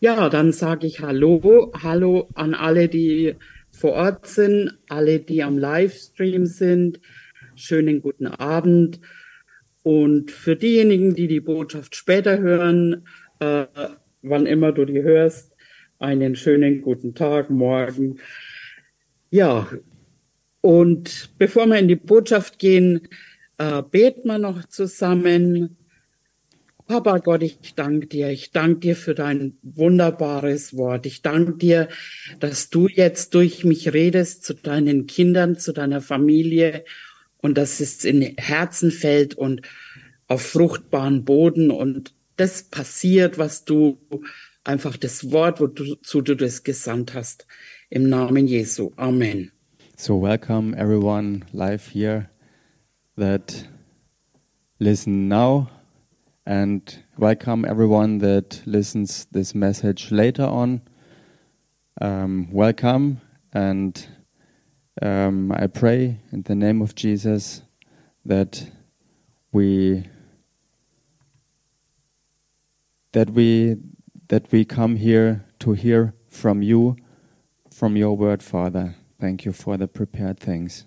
Ja, dann sage ich Hallo, Hallo an alle, die vor Ort sind, alle, die am Livestream sind. Schönen guten Abend. Und für diejenigen, die die Botschaft später hören, äh, wann immer du die hörst, einen schönen guten Tag, morgen. Ja, und bevor wir in die Botschaft gehen, äh, beten wir noch zusammen. Papa Gott, ich danke dir. Ich danke dir für dein wunderbares Wort. Ich danke dir, dass du jetzt durch mich redest zu deinen Kindern, zu deiner Familie und dass es in Herzen fällt und auf fruchtbaren Boden und das passiert, was du einfach das Wort, wozu du das gesandt hast. Im Namen Jesu. Amen. So welcome everyone live here that listen now and welcome everyone that listens this message later on. Um, welcome, and um, I pray in the name of Jesus that we that we that we come here to hear from you, from your word, Father. Thank you for the prepared things.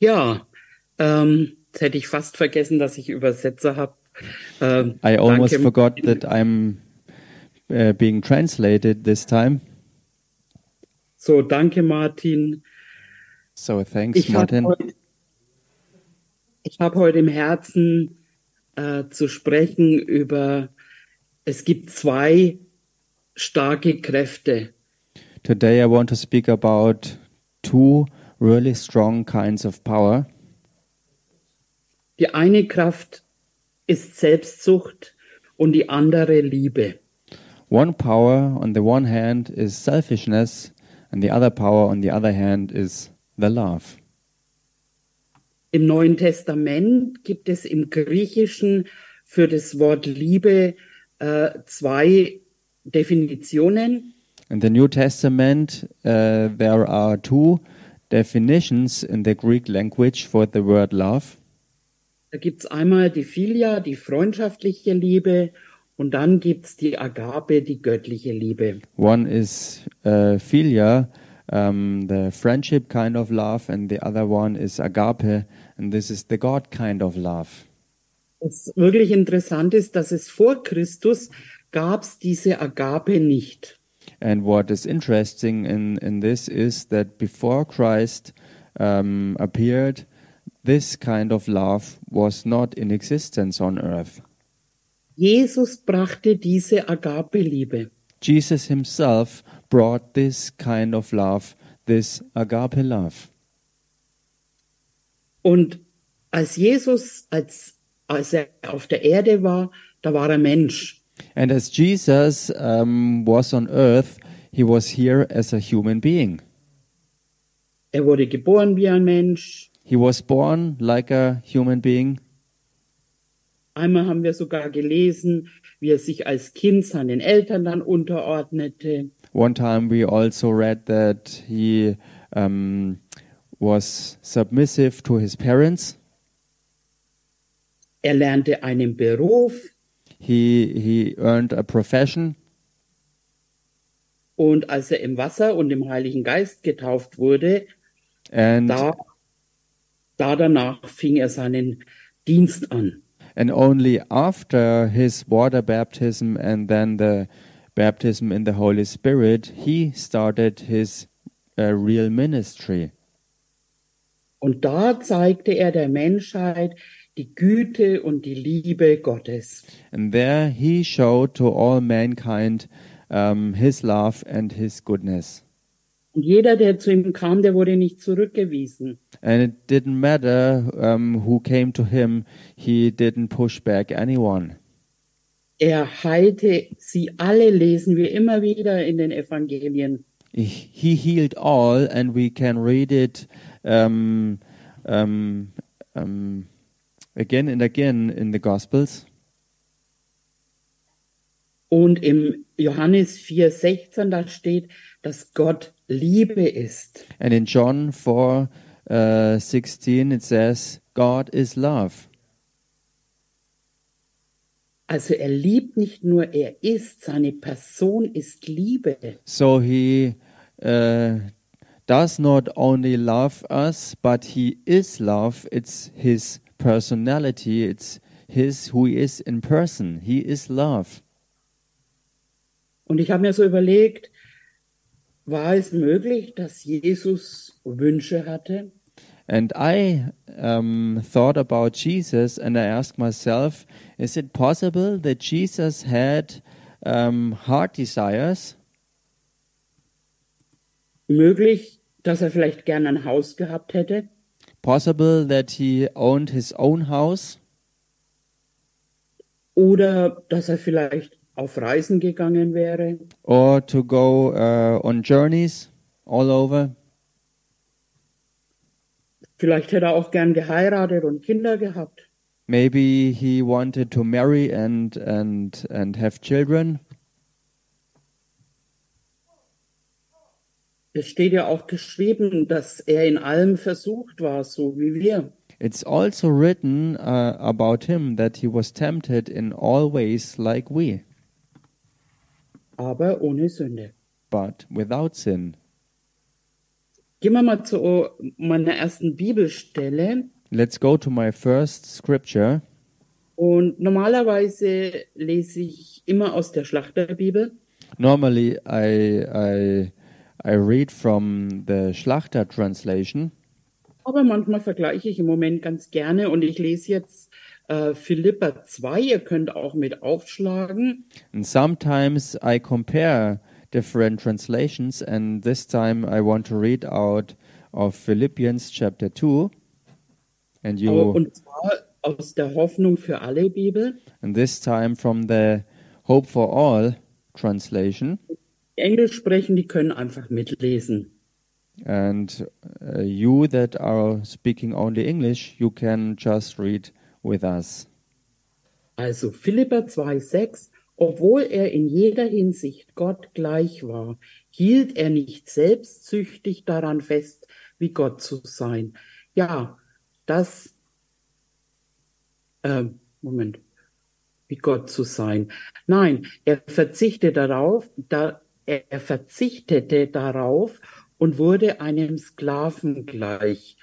Ja, ähm, jetzt hätte ich fast vergessen, dass ich Übersetzer habe. Ähm, I almost danke. forgot that I'm uh, being translated this time. So, danke Martin. So, thanks ich Martin. Hab heute, ich habe heute im Herzen äh, zu sprechen über, es gibt zwei starke Kräfte. Today I want to speak about two really strong kinds of power. Die eine Kraft ist Selbstsucht und die andere Liebe. One power on the one hand is selfishness and the other power on the other hand is the love. Im Neuen Testament gibt es im Griechischen für das Wort Liebe äh, zwei Definitionen. In the New Testament uh, there are two definitions in the Greek language for the word love. Da gibt es einmal die Philia, die freundschaftliche Liebe, und dann gibt es die Agape, die göttliche Liebe. One is uh, Philia, um, the friendship kind of love, and the other one is Agape, and this is the God kind of love. Was wirklich interessant ist, dass es vor Christus gab es diese Agape nicht. And what is interesting in, in this is that before Christ um, appeared, this kind of love was not in existence on earth. Jesus brachte diese Agape-Liebe. Jesus himself brought this kind of love, this agape love. Und als Jesus, als, als er auf der Erde war, da war er Mensch. And as Jesus um, was on earth, he was here as a human being. Er wurde geboren wie ein Mensch. He was born like a human being. Einmal haben wir sogar gelesen, wie er sich als Kind seinen Eltern dann unterordnete. One time we also read that he um, was submissive to his parents. Er lernte einen Beruf. He, he earned a profession. Und als er im Wasser und im Heiligen Geist getauft wurde, and, da, da danach fing er seinen Dienst an. And only after his water baptism and then the baptism in the Holy Spirit, he started his uh, real ministry. Und da zeigte er der Menschheit die Güte und die Liebe Gottes. And there he showed to all mankind um, his love and his goodness. Und jeder, der zu ihm kam, der wurde nicht zurückgewiesen. And it didn't matter um, who came to him, he didn't push back anyone. Er heilte sie alle, lesen wir immer wieder in den Evangelien. He healed all, and we can read it um, um, um, again and again in the Gospels. Und im Johannes 4,16 da steht, dass Gott Liebe ist. And in John 4, uh, 16 it says, God is love. Also er liebt nicht nur, er ist, seine Person ist Liebe. So he uh, does not only love us, but he is love. It's his personality. It's his who he is in person. He is love. Und ich habe mir so überlegt, war es möglich, dass Jesus Wünsche hatte? And I um, thought about Jesus and I asked myself, is it possible that Jesus had um, heart desires? Möglich, dass er vielleicht gern ein Haus gehabt hätte? Possible that he owned his own house? Oder dass er vielleicht auf Reisen gegangen wäre? Or to go uh, on journeys all over? Vielleicht hätte er auch gern geheiratet und Kinder gehabt. Maybe he wanted to marry and, and, and have children. Es steht ja auch geschrieben, dass er in allem versucht war, so wie wir. It's also written uh, about him that he was tempted in all ways like we, aber ohne Sünde. but without sin. Gehen wir mal zu meiner ersten Bibelstelle. Let's go to my first scripture. Und normalerweise lese ich immer aus der Schlachterbibel. Normally, I, I, I read from the Schlachter translation, Aber manchmal vergleiche ich im Moment ganz gerne und ich lese jetzt äh, Philippa 2. Ihr könnt auch mit aufschlagen. and sometimes I compare different translations. And this time, I want to read out of Philippians chapter 2. And Aber, you, und zwar aus der Hoffnung für alle Bibel. and this time from the Hope for All translation. Englisch sprechen, die können einfach mitlesen. And uh, you that are speaking only English, you can just read with us. Also Philippa 2,6, obwohl er in jeder Hinsicht Gott gleich war, hielt er nicht selbstsüchtig daran fest, wie Gott zu sein. Ja, das, äh, Moment, wie Gott zu sein. Nein, er verzichtete darauf, da, er, er verzichtete darauf und wurde einem Sklaven gleich.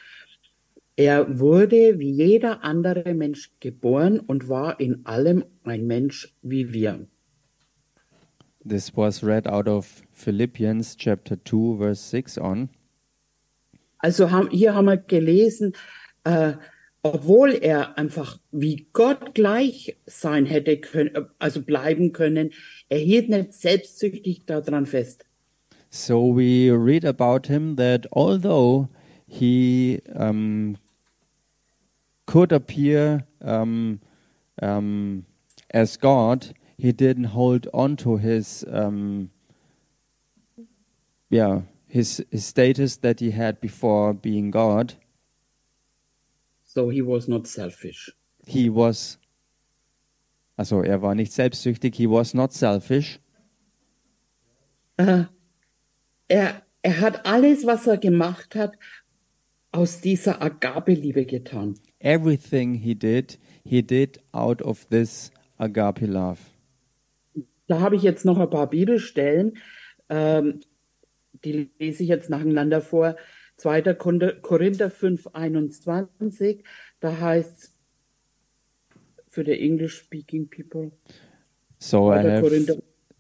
Er wurde wie jeder andere Mensch geboren und war in allem ein Mensch wie wir. This was read out of Philippians chapter 2, verse 6 on. Also haben, hier haben wir gelesen, äh, obwohl er einfach wie Gott gleich sein hätte können, also bleiben können, er hielt nicht selbstsüchtig daran fest. So we read about him that although he um, could appear um, um, as God, he didn't hold on to his yeah his, his status that he had before being God. So he was not selfish. He was also er war nicht selbstsüchtig. He was not selfish. Äh, er, er hat alles, was er gemacht hat, aus dieser Agabeliebe getan. Everything he did, he did out of this agape love. Da habe ich jetzt noch ein paar Bibelstellen, ähm, die lese ich jetzt nacheinander vor. 2. Korinther Korinther 5, 21, da heißt für die English speaking people. So I 2. have Korinther,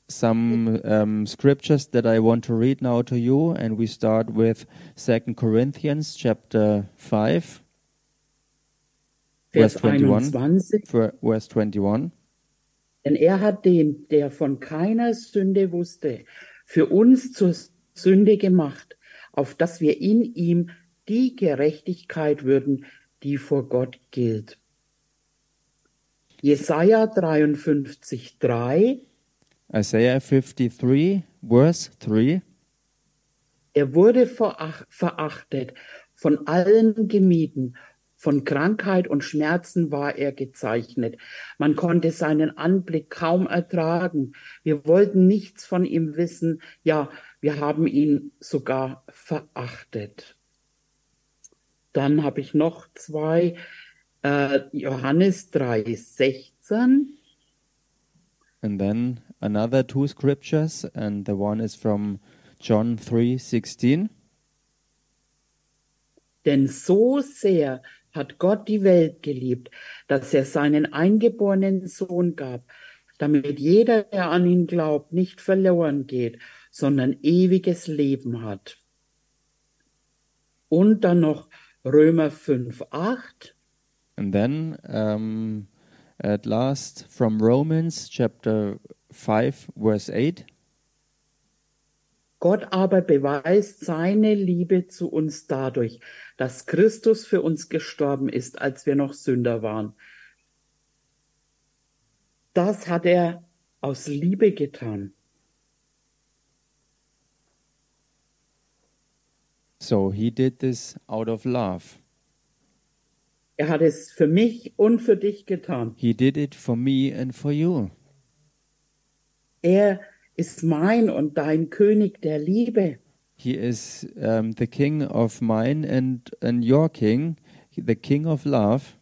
some um, scriptures that I want to read now to you, and we start with Second Corinthians chapter five, Vers Vers 21. 21. ver- verse twenty-one. Denn er hat den, der von keiner Sünde wusste, für uns zur Sünde gemacht, auf dass wir in ihm die Gerechtigkeit würden, die vor Gott gilt. Jesaja 53, 3. Isaiah fifty-three, verse three. Er wurde verach- verachtet, von allen gemieden, von Krankheit und Schmerzen war er gezeichnet. Man konnte seinen Anblick kaum ertragen. Wir wollten nichts von ihm wissen. Ja, wir haben ihn sogar verachtet. Dann habe ich noch zwei. Äh, Johannes 3, 16. And then another two scriptures, and the one is from John 3:16. Denn so sehr hat Gott die Welt geliebt, dass er seinen eingeborenen Sohn gab, damit jeder, der an ihn glaubt, nicht verloren geht, sondern ewiges Leben hat. Und dann noch Römer 5, 8. And then um, at last from Romans chapter 5 verse 8. Gott aber beweist seine Liebe zu uns dadurch, dass Christus für uns gestorben ist, als wir noch Sünder waren. Das hat er aus Liebe getan. So he did this out of love. Er hat es für mich und für dich getan. He did it for me and for you. Er ist mein und dein König der Liebe. He is um, the king of mine and, and your king, the king of love.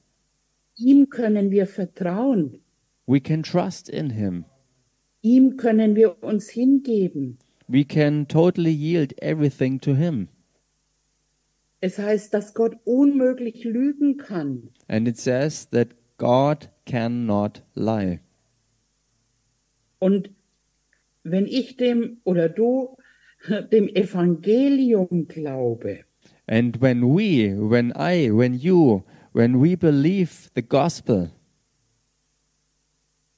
Ihm können wir vertrauen. We can trust in him. Ihm können wir uns hingeben. We can totally yield everything to him. Es heißt, dass Gott unmöglich lügen kann. And it says that God cannot lie. Und wenn ich dem oder du dem Evangelium glaube, And when we, when I, when you, when we believe the gospel,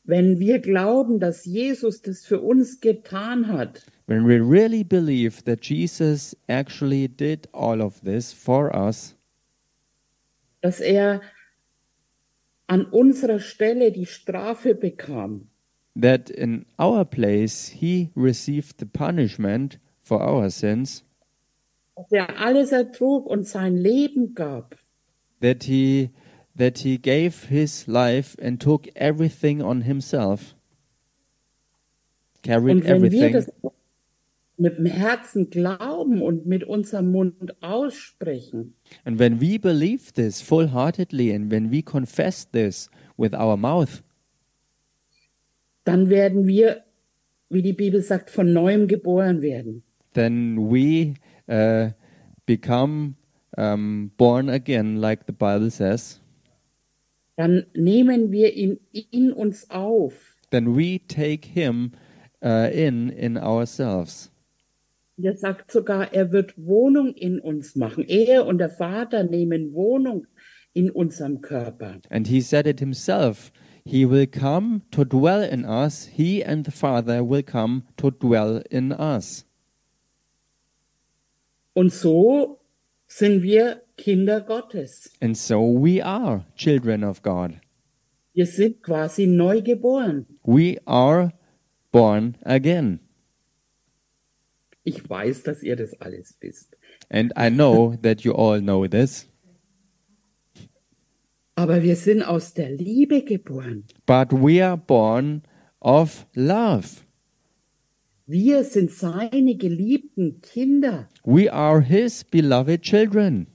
wenn wir glauben, dass Jesus das für uns getan hat, when we really believe that Jesus actually did all of this for us, dass er an unserer Stelle die Strafe bekam, that in our place he received the punishment for our sins, dass er alles ertrug und sein Leben gab, that he that he gave his life and took everything on himself, carried Und wenn wir everything. Mit dem Herzen glauben und mit unserem Mund aussprechen, And when we believe this full heartedly and when we confess this with our mouth, dann werden wir, wie die Bibel sagt, von neuem geboren werden. then we uh, become um, born again, like the Bible says. Dann nehmen wir ihn in uns auf. Then we take Him uh, in in ourselves. Er sagt sogar, er wird Wohnung in uns machen. Er und der Vater nehmen Wohnung in unserem Körper. And He said it Himself. He will come to dwell in us. He and the Father will come to dwell in us. Und so sind wir Kinder Gottes. And so we are children of God. Wir sind quasi neu geboren. We are born again. Ich weiß, dass ihr das alles wisst. And I know that you all know this. Aber wir sind aus der Liebe geboren. But we are born of love. Wir sind seine geliebten Kinder. We are His beloved children.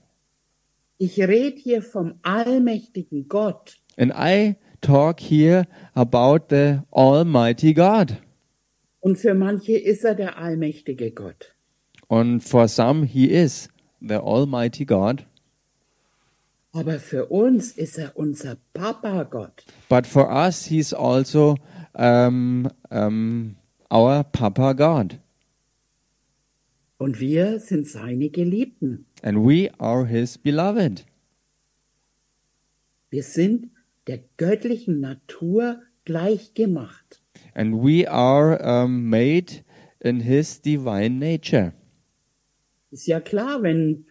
Ich rede hier vom allmächtigen Gott. And I talk here about the Almighty God. Und für manche ist er der allmächtige Gott. And for some, He is the Almighty God. Aber für uns ist er unser Papa Gott. But for us, He's also um, um, our Papa God. Und wir sind seine Geliebten. And we are His beloved. Wir sind der göttlichen Natur gleichgemacht. And we are um, made in His divine nature. Ist ja klar, wenn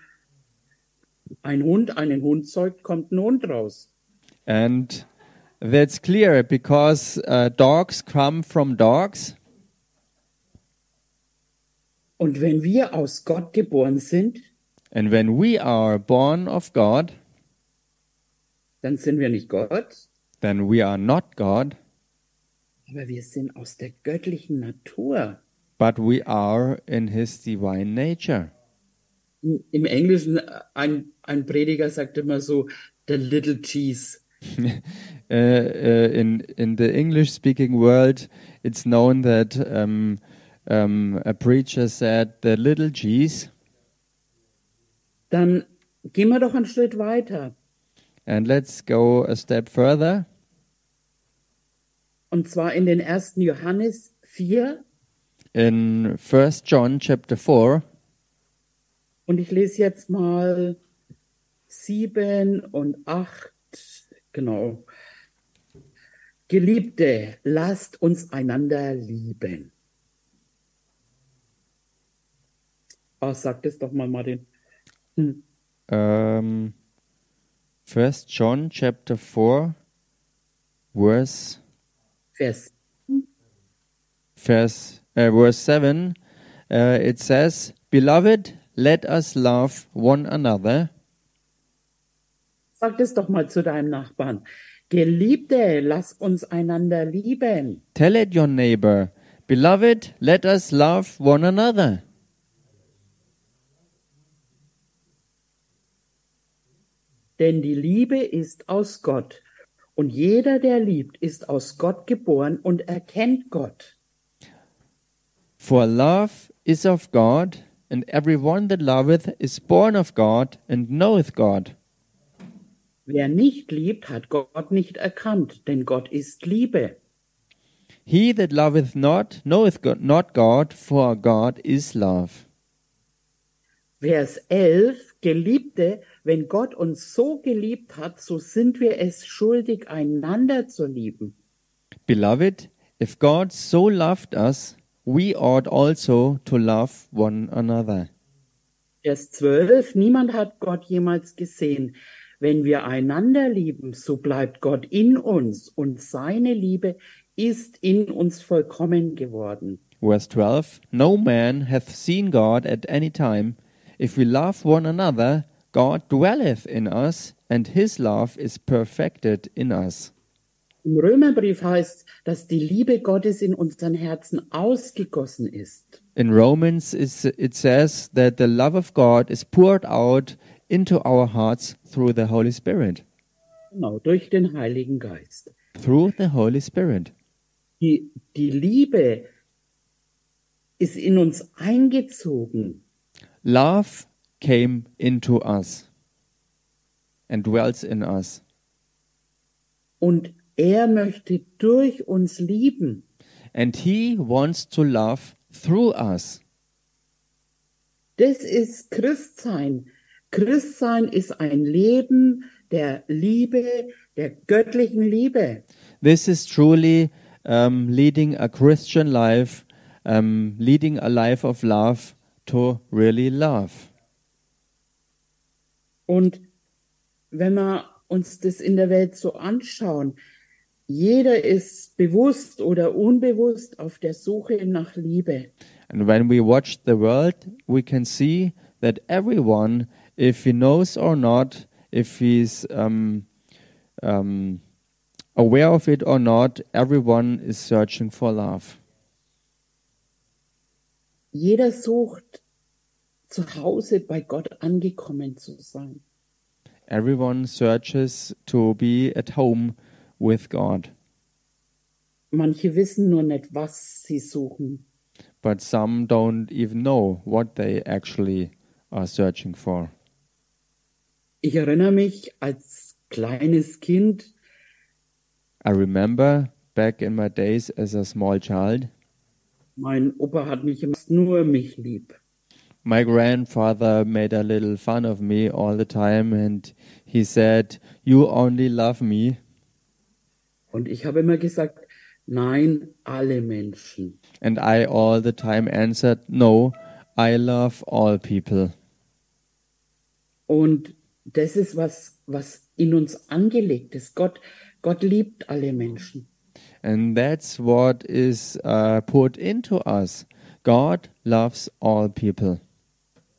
ein Hund einen Hund zeugt, kommt ein Hund raus. And that's clear because uh, dogs come from dogs. Und wenn wir aus Gott geboren sind, And when we are born of God, dann sind wir nicht Gott, then we are not God, aber wir sind aus der göttlichen Natur. but we are in His divine nature. Im Englischen, äh, ein, ein Prediger sagt immer so, the little cheese uh, uh, in in the English speaking world, it's known that um, um, a preacher said the little G's, Dann gehen wir doch einen Schritt weiter. and let's go a step further. Und zwar in den 1. Johannes 4. In First John chapter four, Und ich lese jetzt mal 7 und 8. Genau. Geliebte, lasst uns einander lieben. Oh, sag das doch mal, Martin. Hm. um, First John chapter four, verse Vers. verse uh, verse seven. Uh, it says, "Beloved, let us love one another." Sag das doch mal zu deinem Nachbarn. Geliebte, lass uns einander lieben. Tell it your neighbor, Beloved, let us love one another. Denn die Liebe ist aus Gott. Und jeder, der liebt, ist aus Gott geboren und erkennt Gott. For love is of God, and everyone that loveth is born of God and knoweth God. Wer nicht liebt, hat Gott nicht erkannt, denn Gott ist Liebe. He that loveth not knoweth God, not God, for God is love. Vers 11, Geliebte, wenn Gott uns so geliebt hat, so sind wir es schuldig, einander zu lieben. Beloved, if God so loved us, we ought also to love one another. Vers 12, niemand hat Gott jemals gesehen. Wenn wir einander lieben, so bleibt Gott in uns und seine Liebe ist in uns vollkommen geworden. Verse 12 No man hath seen God at any time. If we love one another, God dwelleth in us, and his love is perfected in us. Im Römerbrief heißt, dass die Liebe Gottes in unseren Herzen ausgegossen ist. In Romans, it says that the love of God is poured out into our hearts through the Holy Spirit. Genau, durch den Heiligen Geist. Through the Holy Spirit. Die, die Liebe ist in uns eingezogen. Love came into us and dwells in us. Und er möchte durch uns lieben. And he wants to love through us. Das ist Christsein. Christsein ist ein Leben der Liebe, der göttlichen Liebe. This is truly um, leading a Christian life, um, leading a life of love to really love. Und wenn wir uns das in der Welt so anschauen, jeder ist bewusst oder unbewusst auf der Suche nach Liebe. And when we watch the world, we can see that everyone, if he knows or not, if he's um, um, aware of it or not, everyone is searching for love. Jeder sucht zu Hause bei Gott angekommen zu sein. Everyone searches to be at home with God, Manche wissen nur nicht, was sie suchen. but some don't even know what they actually are searching for. Ich erinnere mich als kleines Kind, I remember back in my days as a small child, mein Opa hat mich immer nur mich lieb. My grandfather made a little fun of me all the time and he said, You only love me. Und ich habe immer gesagt, nein, alle Menschen. And I all the time answered, No, I love all people. Und das ist was, was in uns angelegt ist. Gott, Gott liebt alle Menschen. And that's what is uh, put into us. God loves all people.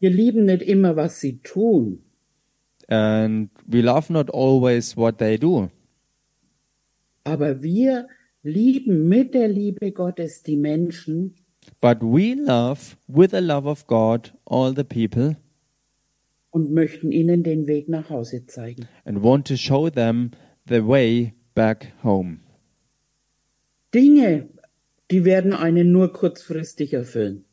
Wir lieben nicht immer, was sie tun, And we love not always what they do, aber wir lieben mit der Liebe Gottes die Menschen but we love with the love of God all the people und möchten ihnen den Weg nach Hause zeigen. and want to show them the way back home. Dinge, die werden einen nur kurzfristig erfüllen.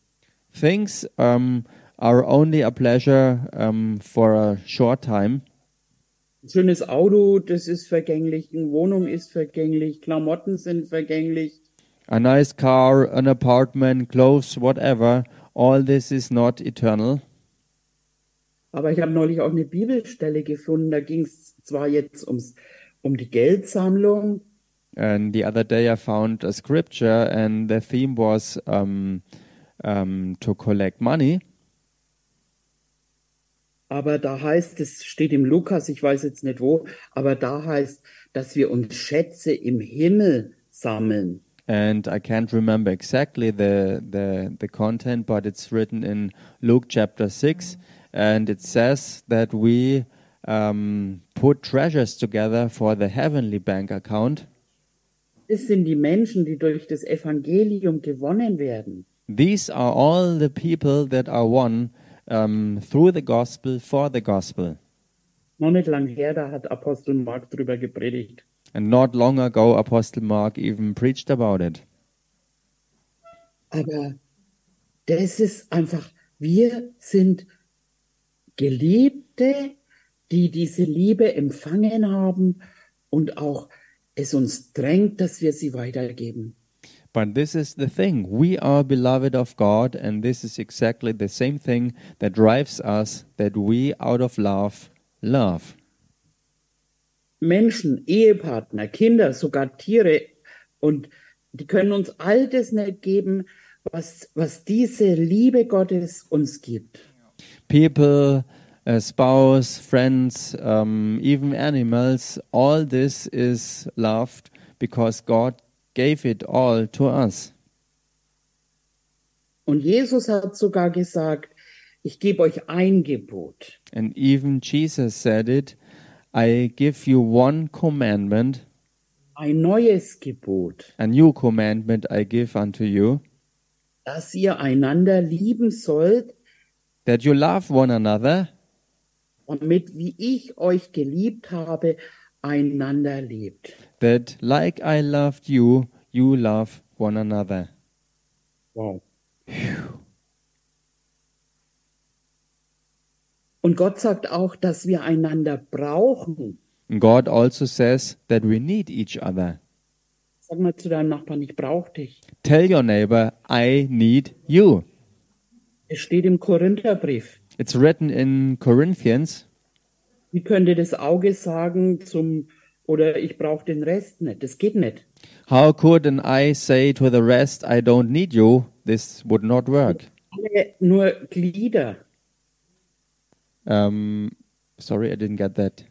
Things um, are only a pleasure um, for a short time. Ein schönes Auto, das ist vergänglich, eine Wohnung ist vergänglich, Klamotten sind vergänglich. A nice car, an apartment, clothes, whatever, all this is not eternal. Aber ich habe neulich auch eine Bibelstelle gefunden, da ging es zwar jetzt ums, um die Geldsammlung, And the other day I found a scripture, and the theme was um, um, to collect money. Aber da heißt, es steht im Lukas, ich weiß jetzt nicht wo, aber da heißt, dass wir uns Schätze im Himmel sammeln. And I can't remember exactly the, the, the content, but it's written in Luke chapter 6. And it says that we um, put treasures together for the heavenly bank account. Das sind die Menschen, die durch das Evangelium gewonnen werden. These are all the people that are won um, through the gospel for the gospel. Noch nicht lang her, da hat Apostel Mark drüber gepredigt. And not long ago, Apostle Mark even preached about it. Aber das ist einfach, wir sind Geliebte, die diese Liebe empfangen haben und auch es uns drängt, dass wir sie weitergeben. But this is the thing. We are beloved of God, and this is exactly the same thing that drives us that we, out of love, love. Menschen, Ehepartner, Kinder, sogar Tiere und die können uns all das nicht geben, was, was diese Liebe Gottes uns gibt. People, a spouse, friends, um, even animals, all this is loved because God gave it all to us. Und Jesus hat sogar gesagt, ich gebe euch ein Gebot. And even Jesus said it I give you one commandment, ein neues Gebot, a new commandment I give unto you, dass ihr einander lieben sollt, that you love one another, damit, wie ich euch geliebt habe, einander lebt. That like I loved you, you love one another. Wow. Und Gott sagt auch, dass wir einander brauchen. And God also says that we need each other. Sag mal zu deinem Nachbarn, ich brauche dich. Tell your neighbor, I need you. Es steht im Korintherbrief. It's written in Corinthians. Wie könnte das Auge sagen zum, oder ich brauche den Rest nicht? Das geht nicht. How could an eye say to the rest, I don't need you? This would not work. Alle nur Glieder. Um, sorry, I didn't get that.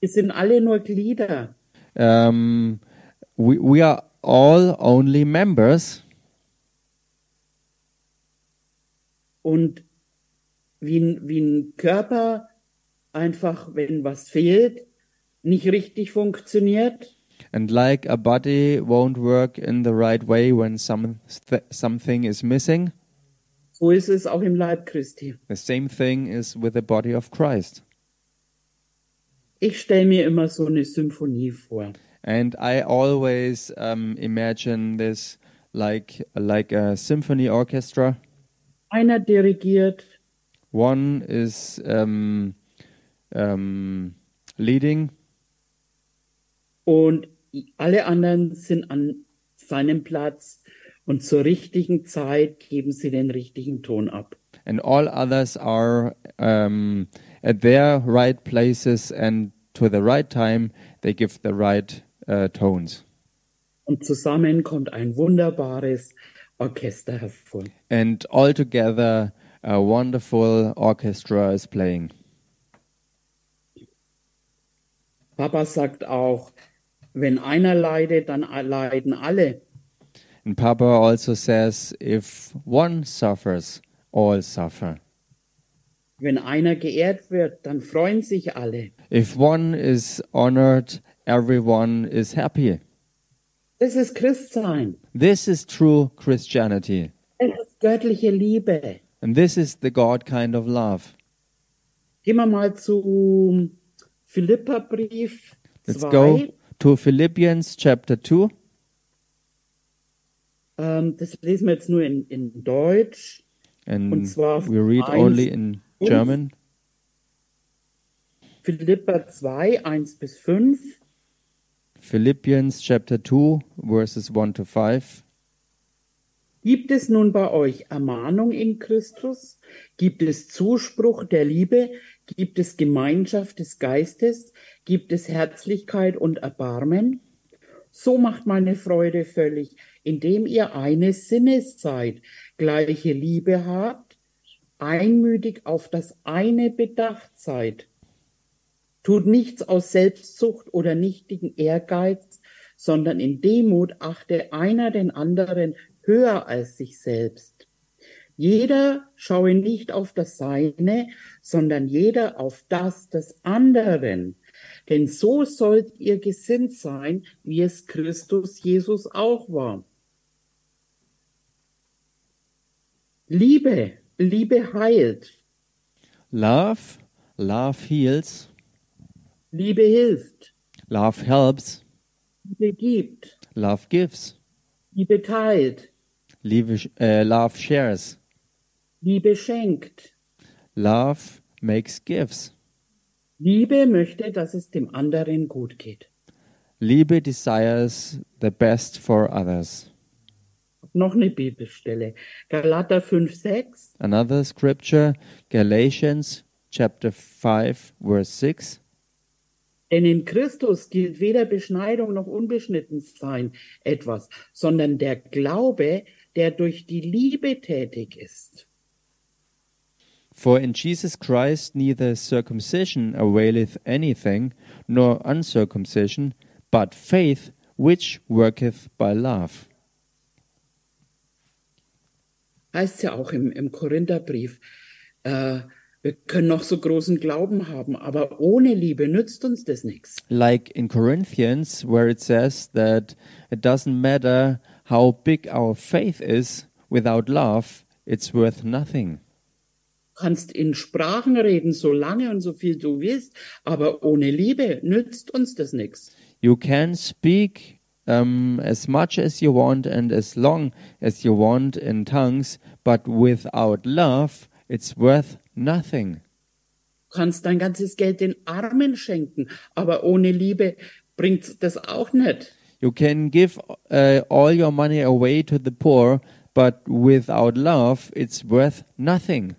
Wir sind alle nur Glieder. Um, we, we are all only members. Und wie, ein- wie ein Körper einfach, wenn was fehlt, nicht richtig funktioniert, And like a body won't work in the right way when some, something is missing, so ist es auch im Leib Christi. the same thing is with the body of Christ. Ich stelle mir immer so eine Symphonie vor. And I always um, imagine this like like a symphony orchestra. Einer dirigiert, One is um, um, leading, und alle anderen sind an seinem Platz und zur richtigen Zeit geben sie den richtigen Ton ab. and all others are um, at their right places and to the right time they give the right uh, tones. Und zusammen kommt ein wunderbares Orchester hervor. And all together, a wonderful orchestra is playing. Papa sagt auch, wenn einer leidet, dann leiden alle. And Papa also says, if one suffers, all suffer. Wenn einer geehrt wird, dann freuen sich alle. If one is honored, everyone is happy. Das ist Christsein. This is true Christianity. Das ist göttliche Liebe. And this is the God kind of love. Gehen wir mal zu Philipperbrief. Let's 2. go to Philippians chapter 2. Ähm, das lesen wir jetzt nur in, in Deutsch. And Und zwar we read only in. German. Philippa 2, 1 bis 5. Philippians chapter 2, verses 1 to 5. Gibt es nun bei euch Ermahnung in Christus? Gibt es Zuspruch der Liebe? Gibt es Gemeinschaft des Geistes? Gibt es Herzlichkeit und Erbarmen? So macht meine Freude völlig, indem ihr eines Sinnes seid, gleiche Liebe habt, einmütig auf das eine bedacht seid. Tut nichts aus Selbstsucht oder nichtigen Ehrgeiz, sondern in Demut achte einer den anderen höher als sich selbst. Jeder schaue nicht auf das Seine, sondern jeder auf das des anderen. Denn so sollt ihr gesinnt sein, wie es Christus Jesus auch war. Liebe, Liebe heilt, Love, love heals, Liebe hilft, love helps, Liebe gibt, love gives, Liebe teilt, Liebe, uh, love shares, Liebe schenkt. love makes gifts. Liebe möchte, dass es dem anderen gut geht. Liebe desires the best for others. Noch eine Bibelstelle. Galater 5, 6. Another scripture, Galatians chapter 5, verse 6. Denn in Christus gilt weder Beschneidung noch Unbeschnittensein etwas, sondern der Glaube, der durch die Liebe tätig ist. For in Jesus Christ neither circumcision availeth anything, nor uncircumcision, but faith which worketh by love. Heißt ja auch im, im Korintherbrief, äh, wir können noch so großen Glauben haben, aber ohne Liebe nützt uns das nichts. Like in Corinthians, where it says that it doesn't matter how big our faith is, without love, it's worth nothing. Du kannst in Sprachen reden, so lange und so viel du willst, aber ohne Liebe nützt uns das nichts. You can speak um, as much as you want and as long as you want in tongues, but without love, it's worth nothing. Du kannst dein ganzes Geld den Armen schenken, aber ohne Liebe bringt das auch nicht. You can give uh, all your money away to the poor, but without love, it's worth nothing.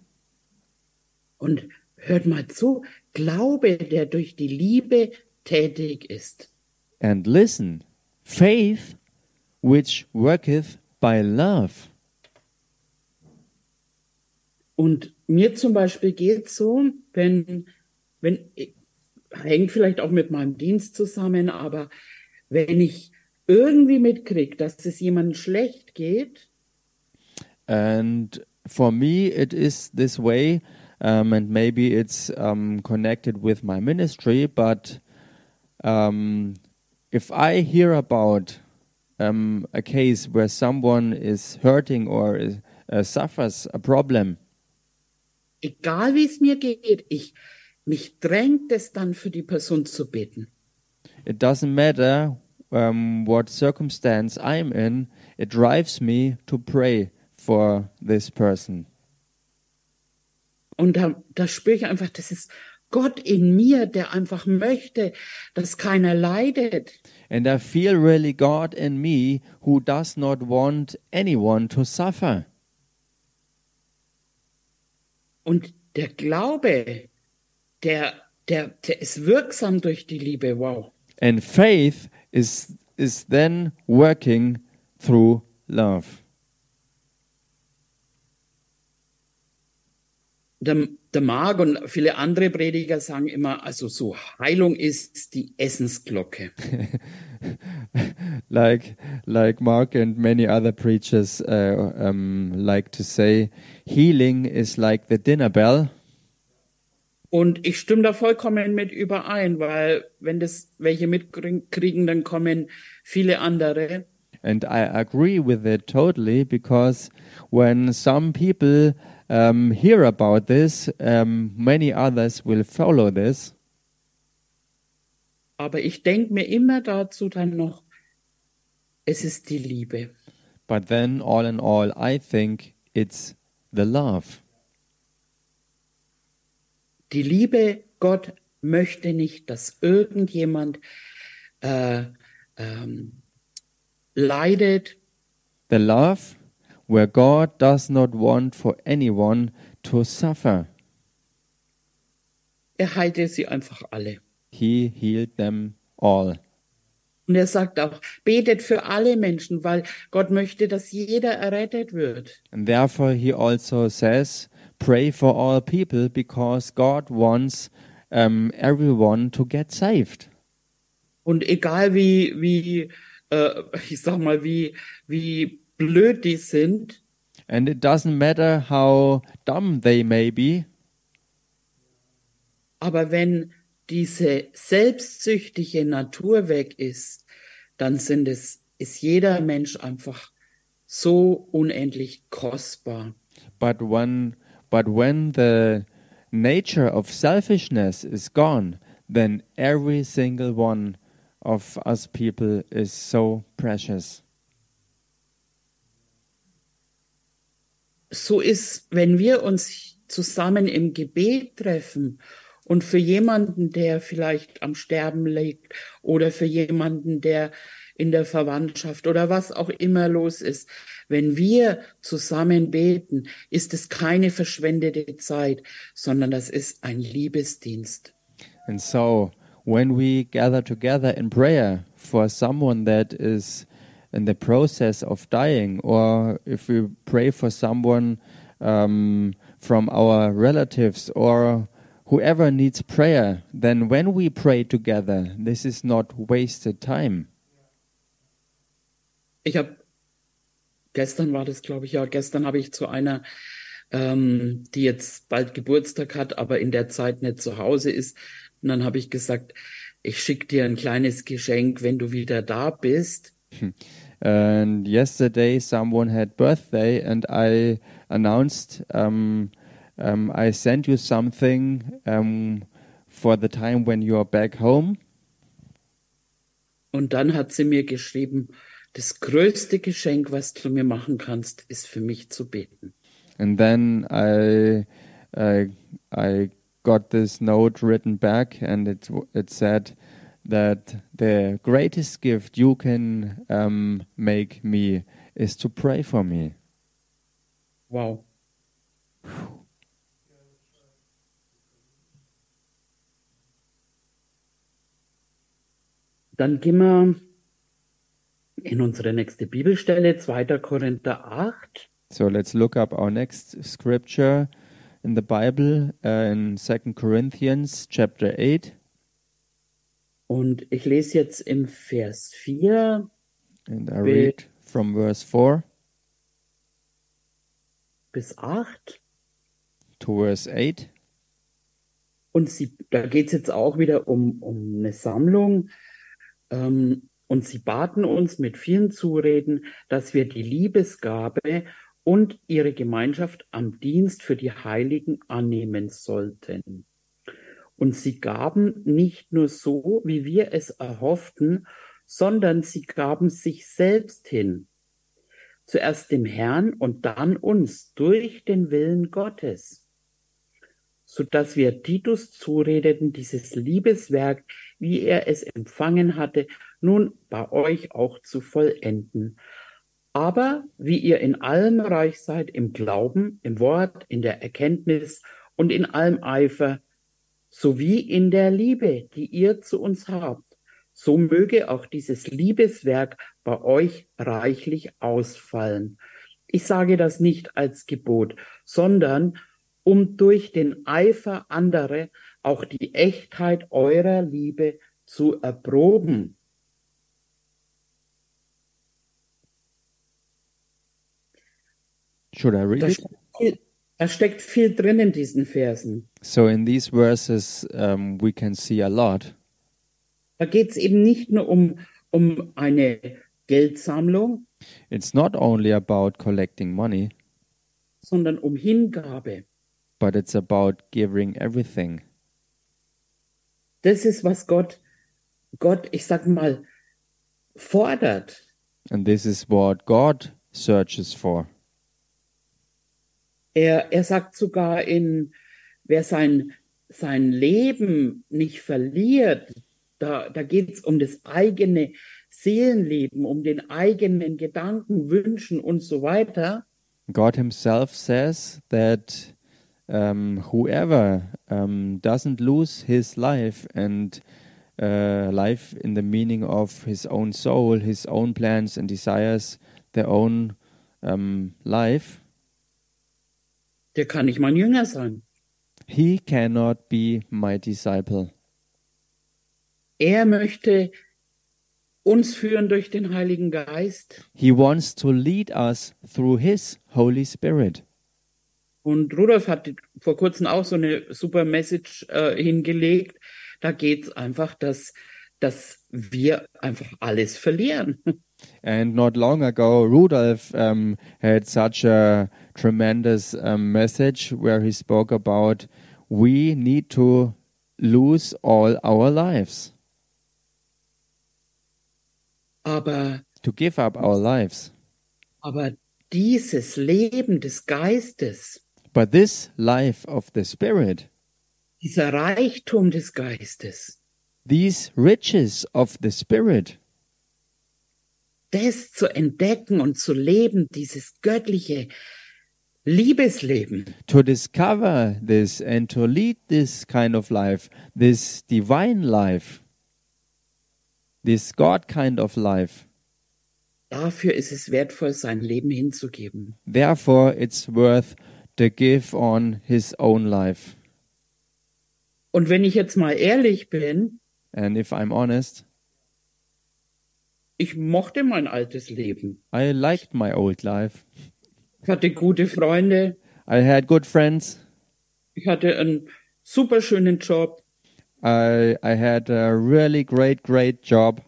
Und hört mal zu, Glaube, der durch die Liebe tätig ist. And listen, faith which worketh by love. Und mir zum Beispiel geht so, wenn, wenn, hängt vielleicht auch mit meinem Dienst zusammen, aber wenn ich irgendwie mitkriege, dass es jemandem schlecht geht, And for me, it is this way, um, and maybe it's um, connected with my ministry, but um, if I hear about um, a case where someone is hurting or is, uh, suffers a problem, egal wie es mir geht, ich, mich drängt es dann für die Person zu beten. it doesn't matter um, what circumstance I'm in, it drives me to pray for this person. Und da, da spüre ich einfach, das ist Gott in mir, der einfach möchte, dass keiner leidet. And I feel really God in me who does not want anyone to suffer. Und der Glaube, der, der, der ist wirksam durch die Liebe. Wow. And faith is, is then working through love. Der, der Marc und viele andere Prediger sagen immer, also so Heilung ist die Essensglocke. like, like Mark and many other preachers uh, um, like to say, healing is like the dinner bell. Und ich stimme da vollkommen mit überein, weil wenn das welche mitkriegen, dann kommen viele andere. And I agree with it totally because when some people um, hear about this, um, many others will follow this. Aber ich denke mir immer dazu dann noch, es ist die Liebe. But then, all in all, I think it's the love. Die Liebe, Gott möchte nicht, dass irgendjemand äh, ähm, leidet. The love where God does not want for anyone to suffer. Er heilte sie einfach alle. He healed them all. Und er sagt auch, betet für alle Menschen, weil Gott möchte, dass jeder errettet wird. And therefore, he also says, Pray for all people because God wants um, everyone to get saved. Und egal wie, wie, äh, ich sag mal, wie, wie blöd die sind, And it doesn't matter how dumb they may be, aber wenn diese selbstsüchtige Natur weg ist, dann sind es, ist jeder Mensch einfach so unendlich kostbar. but when, but when the nature of selfishness is gone, then every single one of us people is so precious. so ist, wenn wir uns zusammen im Gebet treffen und für jemanden, der vielleicht am Sterben liegt oder für jemanden, der in der Verwandtschaft oder was auch immer los ist, wenn wir zusammen beten, ist es keine verschwendete Zeit, sondern das ist ein Liebesdienst. And so, when we gather together in prayer for someone that is in the process of dying, or if we pray for someone um, from our relatives or whoever needs prayer, then when we pray together, this is not wasted time. Ich habe gestern war das, glaube ich, ja, gestern habe ich zu einer, ähm, die jetzt bald Geburtstag hat, aber in der Zeit nicht zu Hause ist, und dann habe ich gesagt, ich schicke dir ein kleines Geschenk, wenn du wieder da bist. And yesterday, someone had birthday, and I announced um, um, I sent you something um, for the time when you are back home. Und dann hat sie mir geschrieben, das größte Geschenk, was du mir machen kannst, ist für mich zu beten. And then I uh, I got this note written back, and it it said that the greatest gift you can um, make me is to pray for me. Wow. Dann gehen wir in unsere nächste Bibelstelle, 2. Korinther 8. So let's look up our next scripture in the Bible uh, in 2 Corinthians chapter 8. Und ich lese jetzt im Vers 4 And I read from verse 4 bis 8. to verse 8. Und sie, da geht es jetzt auch wieder um, um eine Sammlung. Ähm, und sie baten uns mit vielen Zureden, dass wir die Liebesgabe und ihre Gemeinschaft am Dienst für die Heiligen annehmen sollten. Und sie gaben nicht nur so, wie wir es erhofften, sondern sie gaben sich selbst hin. Zuerst dem Herrn und dann uns durch den Willen Gottes, so dass wir Titus zuredeten, dieses Liebeswerk, wie er es empfangen hatte, nun bei euch auch zu vollenden. Aber wie ihr in allem reich seid, im Glauben, im Wort, in der Erkenntnis und in allem Eifer, sowie in der Liebe, die ihr zu uns habt, so möge auch dieses Liebeswerk bei euch reichlich ausfallen. Ich sage das nicht als Gebot, sondern um durch den Eifer andere auch die Echtheit eurer Liebe zu erproben. Should I read Da it? steckt viel, da steckt viel drin in diesen Versen. So in these verses, um, we can see a lot. Da geht es eben nicht nur um, um eine Geldsammlung, It's not only about collecting money, sondern um Hingabe. but it's about giving everything. Das ist, was Gott Gott, ich sag mal, fordert. And this is what God searches for. Er, er sagt sogar in, wer sein, sein Leben nicht verliert, da, da geht es um das eigene Seelenleben, um den eigenen Gedanken, Wünschen und so weiter. God Himself says that um, whoever um, doesn't lose his life and uh, life in the meaning of his own soul, his own plans and desires, their own um, life, Der kann nicht mein Jünger sein. he cannot be my disciple. Er möchte uns führen durch den Heiligen Geist. He wants to lead us through His Holy Spirit. Und Rudolf hat vor kurzem auch so eine super Message äh, hingelegt. Da geht's einfach, dass, dass wir einfach alles verlieren. And not long ago, Rudolf um, had such a tremendous um, message where he spoke about we need to lose all our lives, Aber, to give up our lives. aber dieses Leben des Geistes, But this life of the Spirit, dieser Reichtum des Geistes, these riches of the Spirit, das zu entdecken und zu leben, dieses göttliche Liebesleben, to discover this and to lead this kind of life, this divine life, this God kind of life. dafür ist es wertvoll, sein Leben hinzugeben. Therefore, it's worth to give on his own life. Und wenn ich jetzt mal ehrlich bin, And if I'm honest, ich mochte mein altes Leben. I liked my old life. Ich hatte gute Freunde, I had good friends. ich hatte einen super schönen Job, I, I had a really great, great job.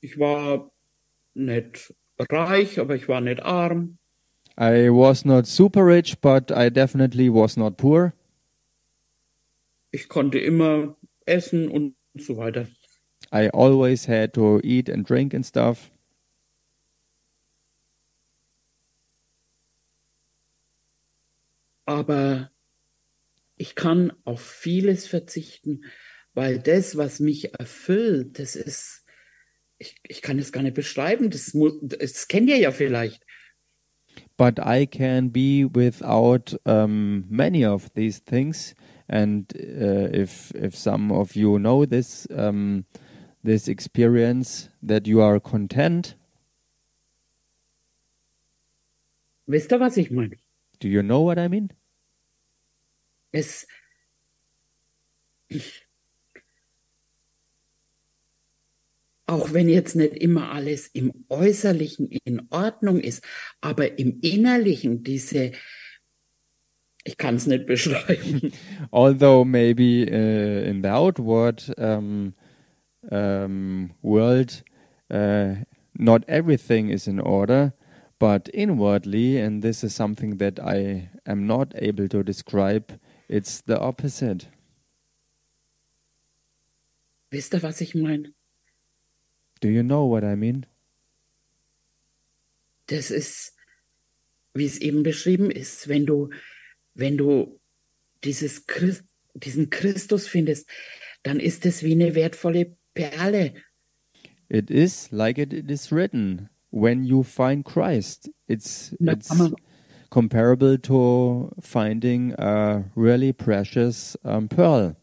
ich war nicht reich, aber ich war nicht arm. I was not super rich, but I definitely was not poor. Ich konnte immer essen und so weiter. I always had to eat and drink and stuff. Aber ich kann auf vieles verzichten, weil das, was mich erfüllt, das ist, ich, ich kann es gar nicht beschreiben, das, das kennt ihr ja vielleicht. But I can be without um, many of these things. And uh, if if some of you know this um, this experience, that you are content. Wisst ihr, was ich meine? Do you know what I mean? Es, auch wenn jetzt nicht immer alles im Äußerlichen in Ordnung ist, aber im Innerlichen diese, ich kann es nicht beschreiben, although maybe uh, in the outward um, um, world uh, not everything is in order but inwardly and this is something that i am not able to describe it's the opposite wisst ihr, was ich meine? do you know what i mean Das ist, wie es eben beschrieben ist, wenn du, wenn du dieses Christ, diesen Christus findest, dann ist es wie eine wertvolle Perle. it is like it, it is written when you find christ it's it's comparable to finding a really precious um, pearl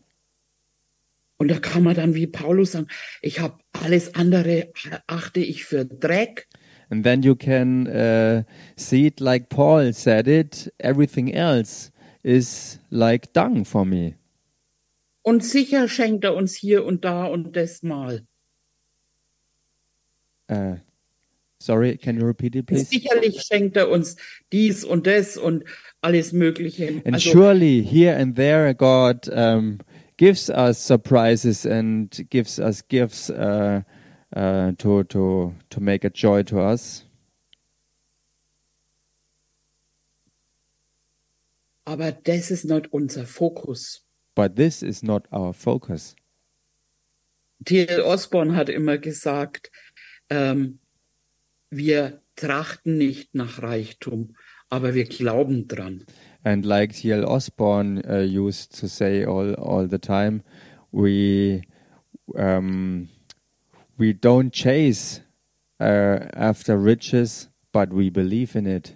und da kann man dann wie Paulus sagen, ich habe alles andere achte ich für Dreck. And then you can uh, see it like Paul said it everything else is like dung for me. Und sicher schenkt er uns hier und da und das mal. Uh, sorry, can you repeat it, please? Sicherlich schenkt er uns dies und das und alles Mögliche. And Also, surely here and there God um, gives us surprises and gives us gifts uh, uh, to, to, to make a joy to us. aber das ist nicht unser Fokus. But this is not our focus. T.L. Osborne hat immer gesagt, ähm, wir trachten nicht nach Reichtum, aber wir glauben dran. And like T.L. Osborne uh, used to say all, all the time, we um, we don't chase uh, after riches, but we believe in it.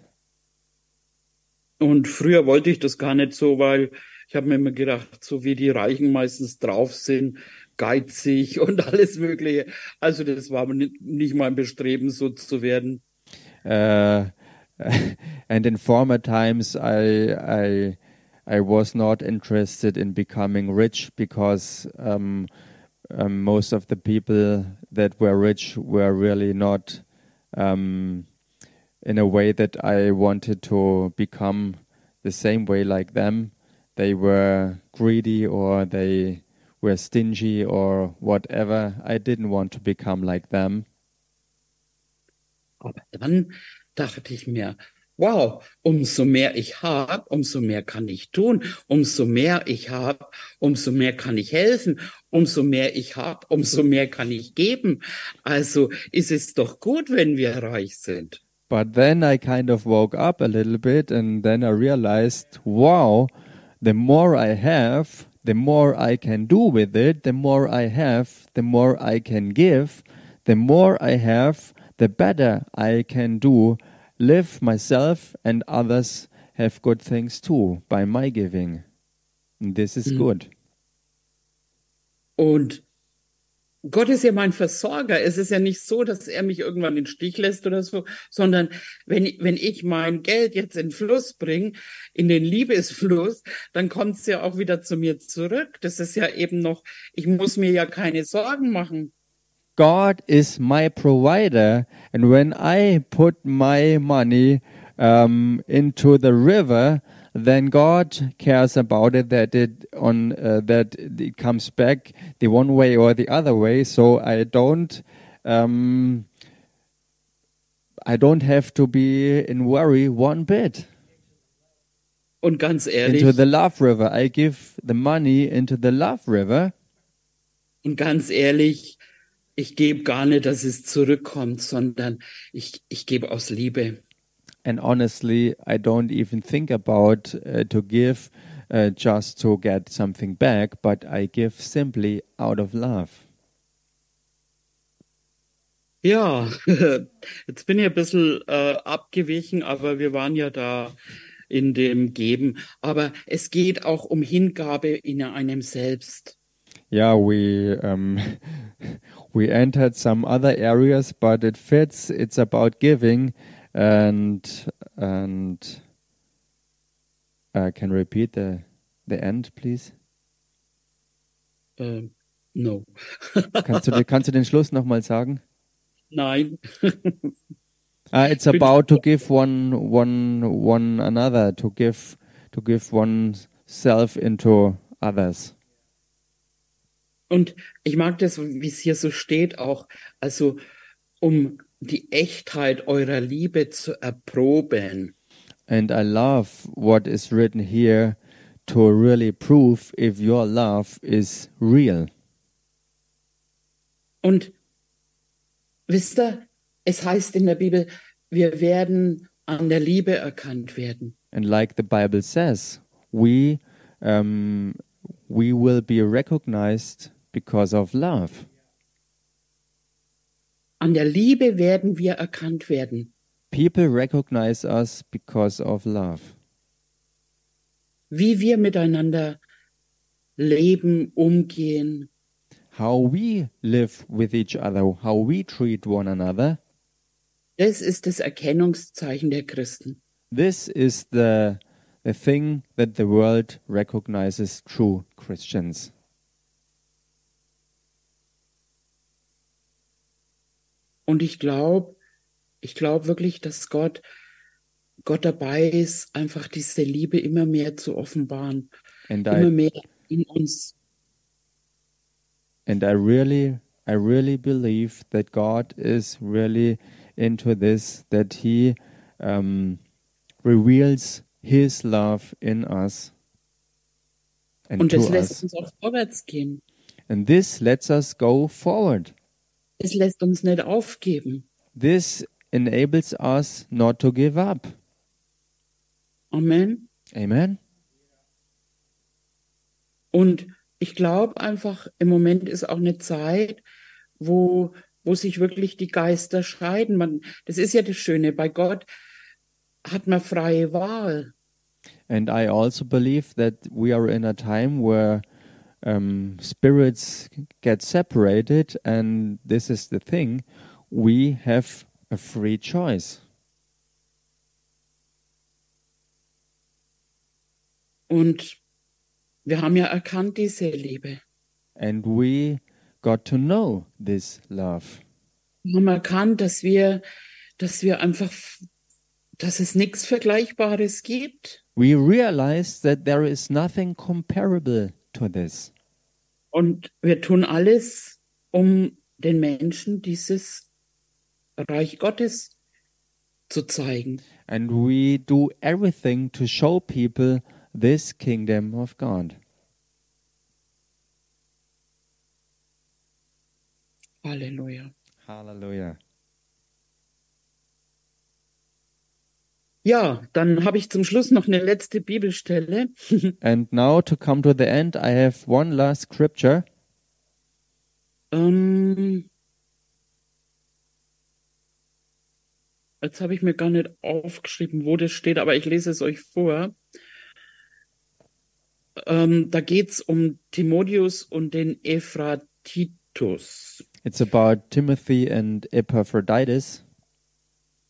Und früher wollte ich das gar nicht so, weil ich habe mir immer gedacht, so wie die Reichen meistens drauf sind, geizig und alles Mögliche. Also das war nicht mein Bestreben, so zu werden. Uh, and in former times, I, I, I was not interested in becoming rich because um, um, most of the people that were rich were really not um, in a way that I wanted to become the same way like them. They were greedy or they were stingy or whatever. I didn't want to become like them. Aber dann dachte ich mir, wow, umso mehr ich habe, umso mehr kann ich tun, umso mehr ich habe, umso mehr kann ich helfen, umso mehr ich habe, umso mehr kann ich geben. Also ist es doch gut, wenn wir reich sind. But then I kind of woke up a little bit and then I realized, wow, the more I have, the more I can do with it, the more I have, the more I can give, the more I have, the better I can do, live myself and others have good things too by my giving. This is Mhm. good. Und Gott ist ja mein Versorger. Es ist ja nicht so, dass er mich irgendwann in den Stich lässt oder so, sondern wenn, wenn ich mein Geld jetzt in Fluss bringe, in den Liebesfluss, dann kommt es ja auch wieder zu mir zurück. Das ist ja eben noch, ich muss mir ja keine Sorgen machen. God is my provider, and when I put my money um, into the river, then God cares about it that it on uh, that it comes back the one way or the other way. So I don't um, I don't have to be in worry one bit. Und ganz ehrlich, Into the love river, I give the money into the love river. und ganz ehrlich, ich gebe gar nicht, dass es zurückkommt, sondern ich, ich gebe aus Liebe. And honestly, I don't even think about uh, to give uh, just to get something back, but I give simply out of love. Ja, jetzt bin ich ein bisschen äh, abgewichen, aber wir waren ja da in dem Geben. Aber es geht auch um Hingabe in einem selbst. Yeah, we um, we entered some other areas, but it fits. It's about giving, and and uh, can repeat the the end, please. Äh, no. Kannst du kannst du den Schluss noch mal sagen? Nein. Uh, it's about to give one one one another to give to give one self into others. Und ich mag das, wie es hier so steht, auch, also um die Echtheit eurer Liebe zu erproben. And I love what is written here to really prove if your love is real. Und wisst ihr, es heißt in der Bibel, wir werden an der Liebe erkannt werden. And like the Bible says, we um, we will be recognized because of love. An der Liebe werden wir erkannt werden. People recognize us because of love. Wie wir miteinander leben, umgehen. How we live with each other, how we treat one another. Das ist das Erkennungszeichen der Christen. This is the the thing that the world recognizes true Christians. Und ich glaube, ich glaube wirklich, dass Gott, Gott dabei ist, einfach diese Liebe immer mehr zu offenbaren, And immer I mehr in uns. and I really I really believe that God is really into this that he um, reveals his love in us and Und das lässt us. uns auch vorwärts gehen. And this lets us go forward. Es lässt uns nicht aufgeben. This enables us not to give up. Amen. Amen. Und ich glaube einfach, im Moment ist auch eine Zeit, wo, wo sich wirklich die Geister scheiden. Man, das ist ja das Schöne. Bei Gott hat man freie Wahl. And I also believe that we are in a time where um, spirits get separated, and this is the thing we have a free choice. Und wir haben ja erkannt diese Liebe. And we got to know this love. Wir haben erkannt, dass wir, dass wir einfach, dass es nichts Vergleichbares gibt. We realized that there is nothing comparable to this. Und wir tun alles, um den Menschen dieses Reich Gottes zu zeigen. And we do everything to show people this kingdom of God. Halleluja. Hallelujah. Ja, dann habe ich zum Schluss noch eine letzte Bibelstelle. And now to come to the end, I have one last scripture. Ähm, jetzt habe ich mir gar nicht aufgeschrieben, wo das steht, aber ich lese es euch vor. Ähm, da geht es um Timotheus und den Ephratitus. It's about Timothy and Epaphroditus.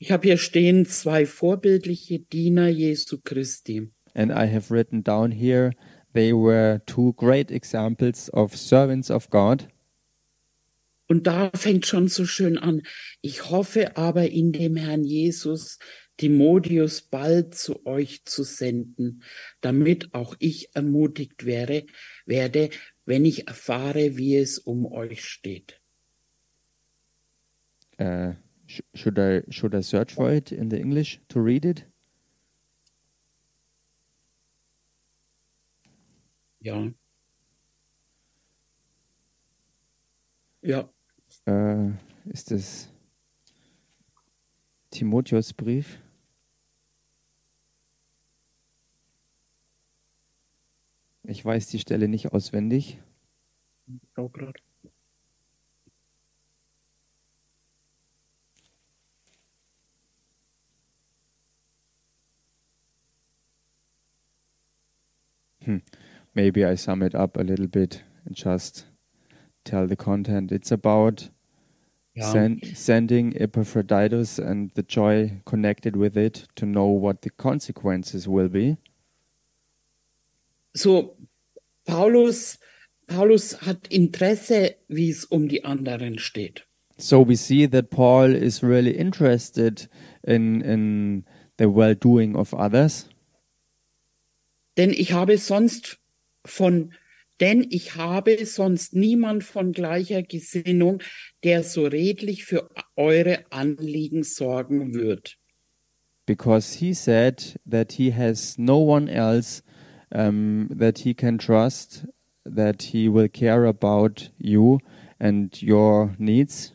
Ich habe hier stehen zwei vorbildliche Diener Jesu Christi. And I have written down here they were two great examples of servants of God. Und da fängt schon so schön an. Ich hoffe aber in dem Herrn Jesus Timotheus bald zu euch zu senden, damit auch ich ermutigt wäre, werde, wenn ich erfahre, wie es um euch steht. Uh, sh- should I should I search for it in the English to read it? Ja. Ja, Uh, ist es Timotheus Brief? Ich weiß die Stelle nicht auswendig. schau grad. Maybe I sum it up a little bit and just tell the content. It's about sen- sending Epaphroditus and the joy connected with it to know what the consequences will be. So, Paulus, Paulus hat Interesse, wie es um die anderen steht. So we see that Paul is really interested in in the well-doing of others. Denn ich habe sonst von, denn ich habe sonst niemand von gleicher Gesinnung, der so redlich für eure Anliegen sorgen wird. because he said that he has no one else um, that he can trust, that he will care about you and your needs,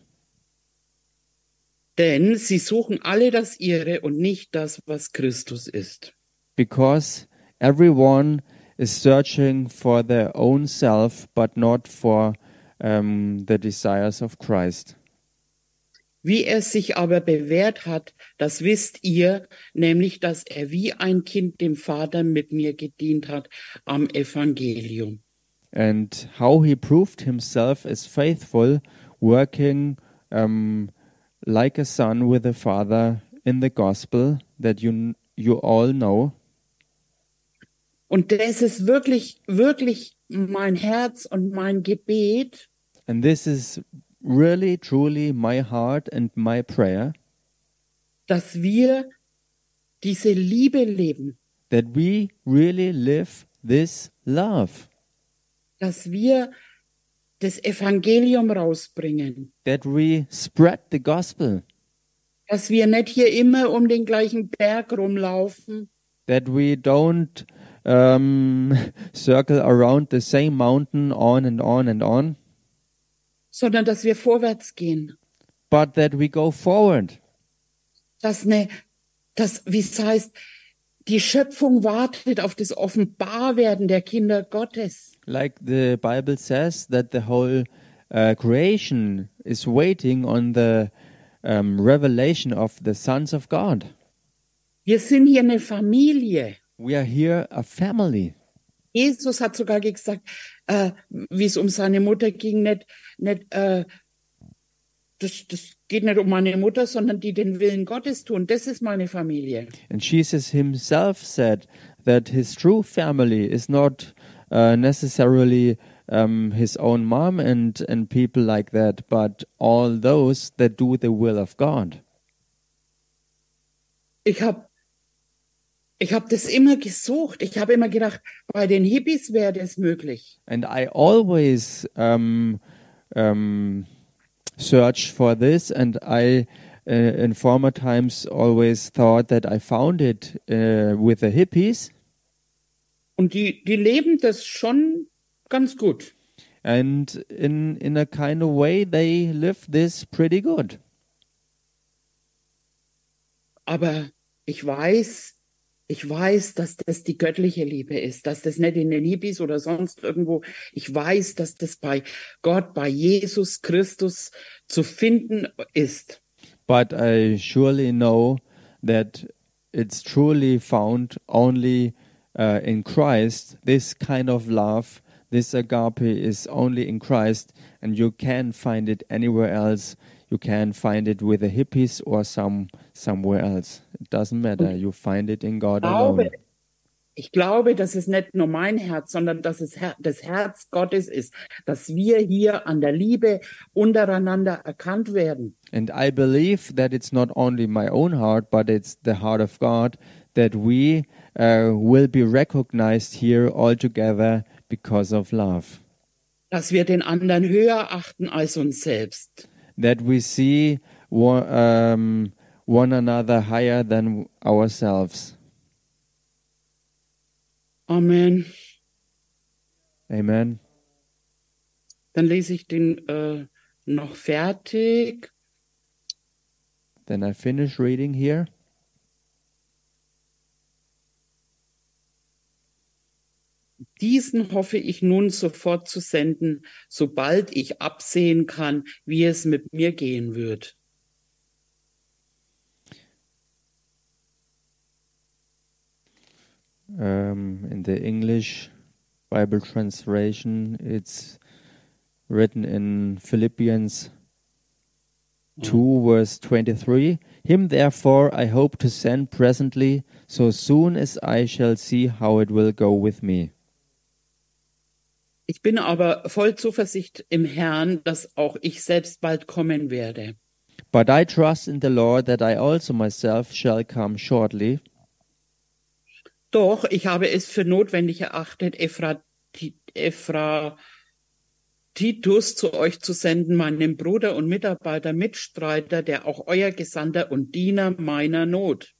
Denn sie suchen alle das ihre und nicht das, was Christus ist. because everyone is searching for their own self, but not for um, the desires of Christ. Wie er sich aber bewährt hat, das wisst ihr, nämlich, dass er wie ein Kind dem Vater mit mir gedient hat am Evangelium. and how he proved himself as faithful, working um, like a son with a father in the gospel that you you all know. Und das ist wirklich, wirklich mein Herz und mein Gebet, And this is really, truly my heart and my prayer. Dass wir diese Liebe leben, that we really live this love, dass wir das Evangelium rausbringen, that we spread the gospel, dass wir nicht hier immer um den gleichen Berg rumlaufen, that we don't um, circle around the same mountain on and on and on, sondern dass wir vorwärts gehen. but that we go forward. Dass ne, dass, wie es heißt, die Schöpfung wartet auf das Offenbarwerden der Kinder Gottes. Like the Bible says, that the whole uh, creation is waiting on the um, revelation of the sons of God. Wir sind hier eine Familie. We are here a family. Jesus hat sogar gesagt, äh, wie es um seine Mutter ging, nicht, nicht äh, das, das geht nicht um meine Mutter, sondern die den Willen Gottes tun. Das ist meine Familie. And Jesus himself said that his true family is not uh, necessarily um, his own mom and, and people like that, but all those that do the will of God. Ich habe ich hab das immer gesucht. Ich habe immer gedacht, bei den Hippies wäre das möglich. And I always um, um, search for this, and I, uh, in former times, always thought that I found it uh, with the hippies. Und die, die leben das schon ganz gut. And in, in a kind of way, they live this pretty good. Aber ich weiß, ich weiß, dass das die göttliche Liebe ist, dass das nicht in den Hippies oder sonst irgendwo, ich weiß, dass das bei Gott, bei Jesus Christus zu finden ist. But I surely know that it's truly found only uh, in Christ. This kind of love, this agape is only in Christ, and you can't find it anywhere else. You can find it with the hippies or some somewhere else. It doesn't matter. You find it in God glaube, alone. ich glaube, dass es nicht nur mein Herz, sondern dass es Her das Herz Gottes ist, dass wir hier an der Liebe untereinander erkannt werden. And I believe that it's not only my own heart, but it's the heart of God that we uh, will be recognized here all together because of love. Dass wir den anderen höher achten als uns selbst. That we see one, um, one another higher than ourselves. Amen. Amen. Dann lese ich den äh, noch fertig. Then I finish reading here. Diesen hoffe ich nun sofort zu senden, sobald ich absehen kann, wie es mit mir gehen wird. Um, in the English Bible translation, it's written in Philippians 2, verse 23. Him therefore I hope to send presently, so soon as I shall see how it will go with me. Ich bin aber voll Zuversicht im Herrn, dass auch ich selbst bald kommen werde. But I trust in the Lord that I also myself shall come shortly. Doch ich habe es für notwendig erachtet, Ephrati- Ephratitus zu euch zu senden, meinem Bruder und Mitarbeiter, Mitstreiter, der auch euer Gesandter und Diener meiner Not.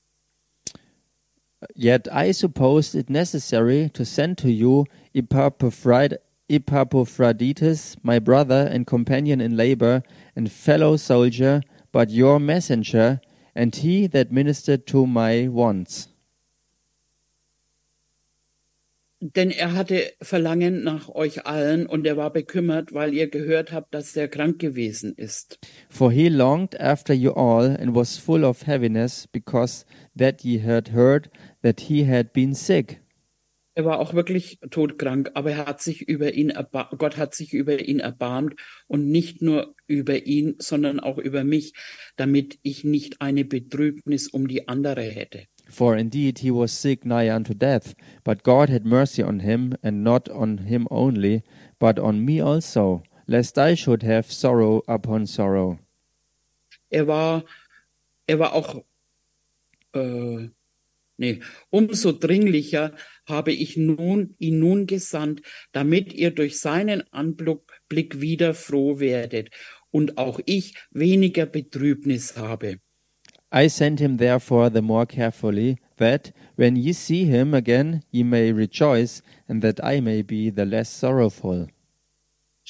Yet I supposed it necessary to send to you Epaphrod- Epaphroditus, my brother and companion in labor and fellow soldier, but your messenger, and he that ministered to my wants. Denn er hatte Verlangen nach euch allen und er war bekümmert, weil ihr gehört habt, dass er krank gewesen ist. For he longed after you all, and was full of heaviness, because that ye had heard that he had been sick. Er war auch wirklich todkrank, aber er hat sich über ihn Gott hat sich über ihn erbarmt und nicht nur über ihn, sondern auch über mich, damit ich nicht eine Betrübnis um die andere hätte. For indeed he was sick nigh unto death, but God had mercy on him, and not on him only, but on me also, lest I should have sorrow upon sorrow. Er war, er war auch, äh, nee, umso dringlicher habe ich nun, ihn nun gesandt, damit ihr durch seinen Anblick wieder froh werdet und auch ich weniger Betrübnis habe. I sent him therefore the more carefully, that, when ye see him again, ye may rejoice, and that I may be the less sorrowful.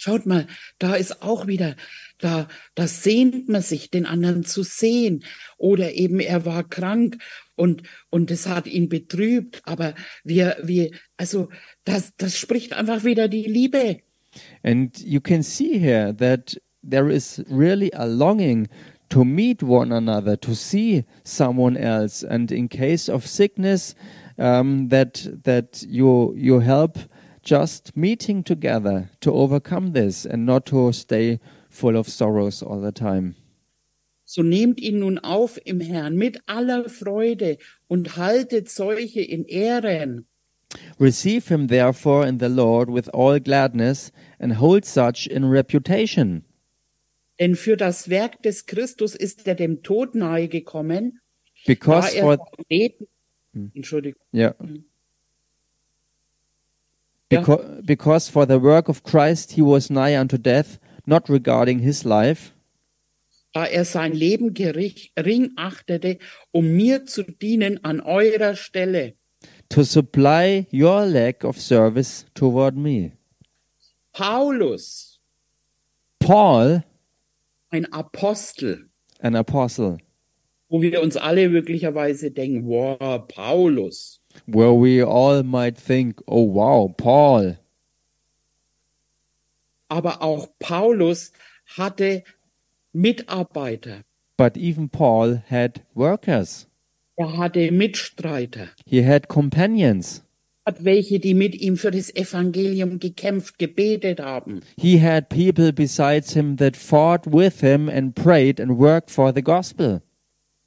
Schaut mal, da ist auch wieder, da, da sehnt man sich, den anderen zu sehen. Oder eben er war krank und, und es hat ihn betrübt. Aber wir, wir, also das, das spricht einfach wieder die Liebe. And you can see here that there is really a longing to meet one another, to see someone else, and in case of sickness, um, that that you you help just meeting together to overcome this and not to stay full of sorrows all the time. So nehmt ihn nun auf im Herrn mit aller Freude und haltet solche in Ehren. Receive him therefore in the Lord with all gladness and hold such in reputation. Denn für das Werk des Christus ist er dem Tod nahe gekommen, da Because er for Leben, Entschuldigung, yeah. Ja. Because, for the work of Christ he was nigh unto death, not regarding his life, da er sein Leben gering, achtete, um mir zu dienen an eurer Stelle. to supply your lack of service toward me. Paulus, Paul, ein Apostel, an apostle, wo wir uns alle möglicherweise denken, wow, Paulus. Where we all might think, oh wow, Paul. Aber auch Paulus hatte Mitarbeiter, But even Paul had workers, er hatte Mitstreiter, he had companions, hat welche, die mit ihm für das Evangelium gekämpft, gebetet haben. he had people besides him that fought with him and prayed and worked for the gospel.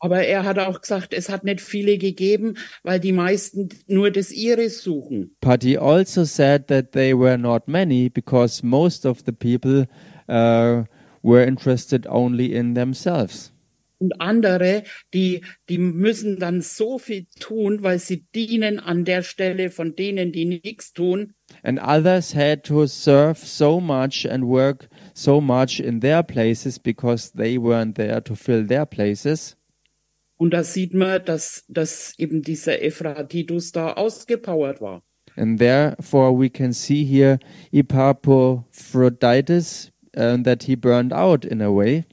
Aber er hat auch gesagt, es hat nicht viele gegeben, weil die meisten nur das ihre suchen. But he also said that they were not many because most of the people uh, were interested only in themselves. Und andere, die, die müssen dann so viel tun, weil sie dienen an der Stelle von denen, die nichts tun. And others had to serve so much and work so much in their places because they weren't there to fill their places. Und da sieht man, dass, dass eben dieser Ephratitus da ausgepowert war. And therefore, we can see here Epaphroditus uh, that he burned out in a way.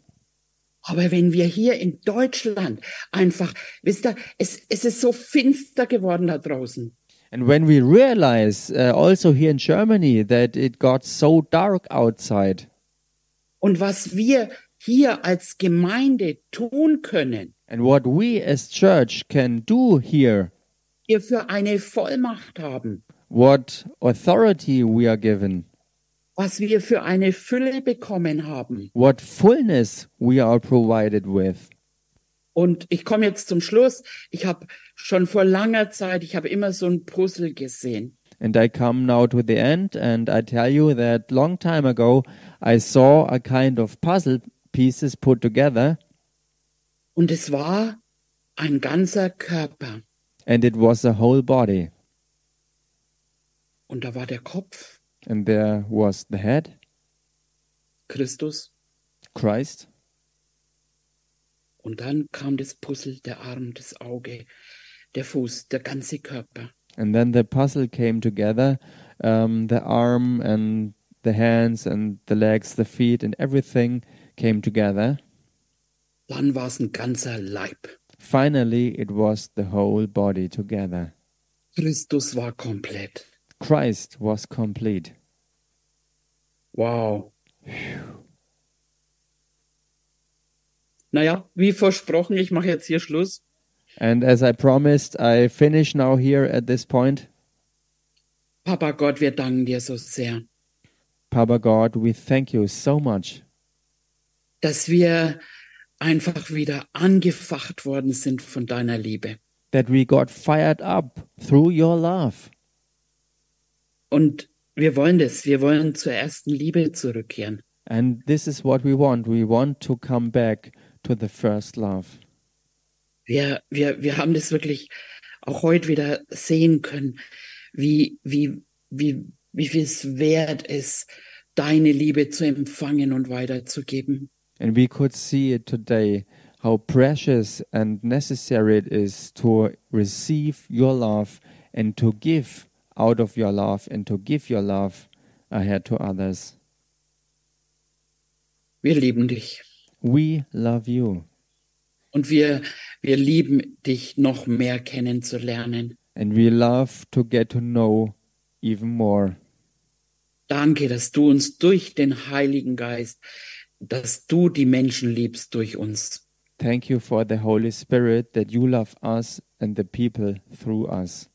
Aber wenn wir hier in Deutschland einfach, wisst ihr, es, es ist so finster geworden da draußen. And when we realize uh, also here in Germany that it got so dark outside, Und was wir hier als Gemeinde tun können, and what we as church can do here, wir für eine Vollmacht haben, what authority we are given, was wir für eine Fülle bekommen haben. what fullness we are provided with. Und ich komme jetzt zum Schluss. Ich habe schon vor langer Zeit, ich habe immer so ein Puzzle gesehen. And I come now to the end, and I tell you that long time ago I saw a kind of puzzle pieces put together, Und es war ein ganzer Körper. and it was a whole body. Und da war der Kopf, And there was the head, Christus. Christ, Und dann kam das Puzzle, der Arm, das Auge, der Fuß, der ganze Körper. and then the puzzle came together um, the arm, and the hands, and the legs, the feet, and everything came together. Dann war es ein ganzer Leib. Finally, it was the whole body together. Christus war komplett. Christ was complete. Wow. Naja, wie versprochen, ich mache jetzt hier Schluss. And as I promised, I finish now here at this point. Papa Gott, wir danken dir so sehr, Papa God, we thank you so much dass wir einfach wieder angefacht worden sind von deiner Liebe. that we got fired up through your love. Und wir wollen das, wir wollen zur ersten Liebe zurückkehren. And this is what we want. We want to come back to the first love. Wir, wir, wir haben das wirklich auch heute wieder sehen können, wie, wie, wie, wie viel es wert ist, deine Liebe zu empfangen und weiterzugeben. And we could see it today how precious and necessary it is to receive your love and to give out of your love and to give your love ahead to others. Wir lieben dich. We love you. Und wir, wir lieben dich noch mehr kennenzulernen. And we love to get to know even more. Danke, dass du uns durch den Heiligen Geist, dass du die Menschen liebst durch uns. Thank you for the Holy Spirit that you love us and the people through us.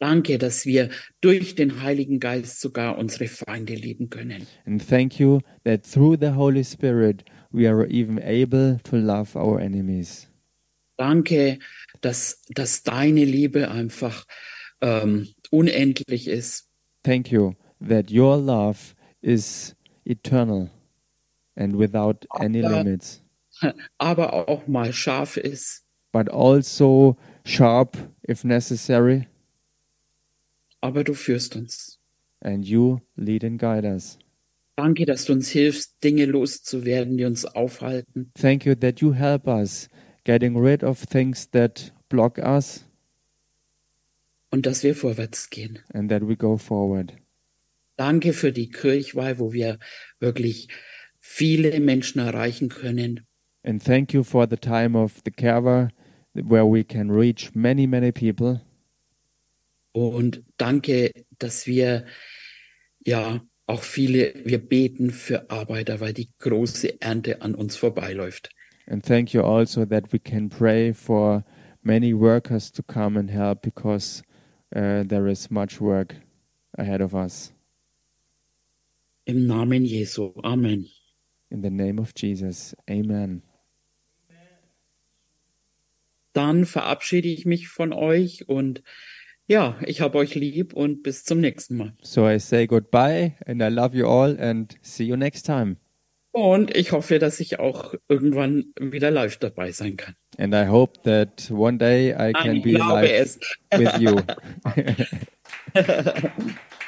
Danke, dass wir durch den Heiligen Geist sogar unsere Feinde lieben können. And thank you that through the Holy Spirit we are even able to love our enemies. Danke, dass, dass deine Liebe einfach ähm, unendlich ist. Thank you that your love is eternal and without any Aber- limits, aber auch mal scharf ist, but also sharp if necessary, aber du führst uns. and you lead and guide us. Danke, dass du uns hilfst, Dinge loszuwerden, die uns aufhalten. Thank you that you help us getting rid of things that block us und dass wir vorwärts gehen. and that we go forward. Danke für die Kirchweih, wo wir wirklich viele Menschen erreichen können. And thank you for the time of the Kerwa where we can reach many, many people. Und danke, dass wir ja auch viele, wir beten für Arbeiter, weil die große Ernte an uns vorbeiläuft. And thank you also that we can pray for many workers to come and help because uh, there is much work ahead of us. Im Namen Jesu. Amen. In the name of Jesus. Amen. Dann verabschiede ich mich von euch und ja, ich habe euch lieb und bis zum nächsten Mal. So I say goodbye and I love you all and see you next time. Und ich hoffe, dass ich auch irgendwann wieder live dabei sein kann. And I hope that one day I can ich be es. with you.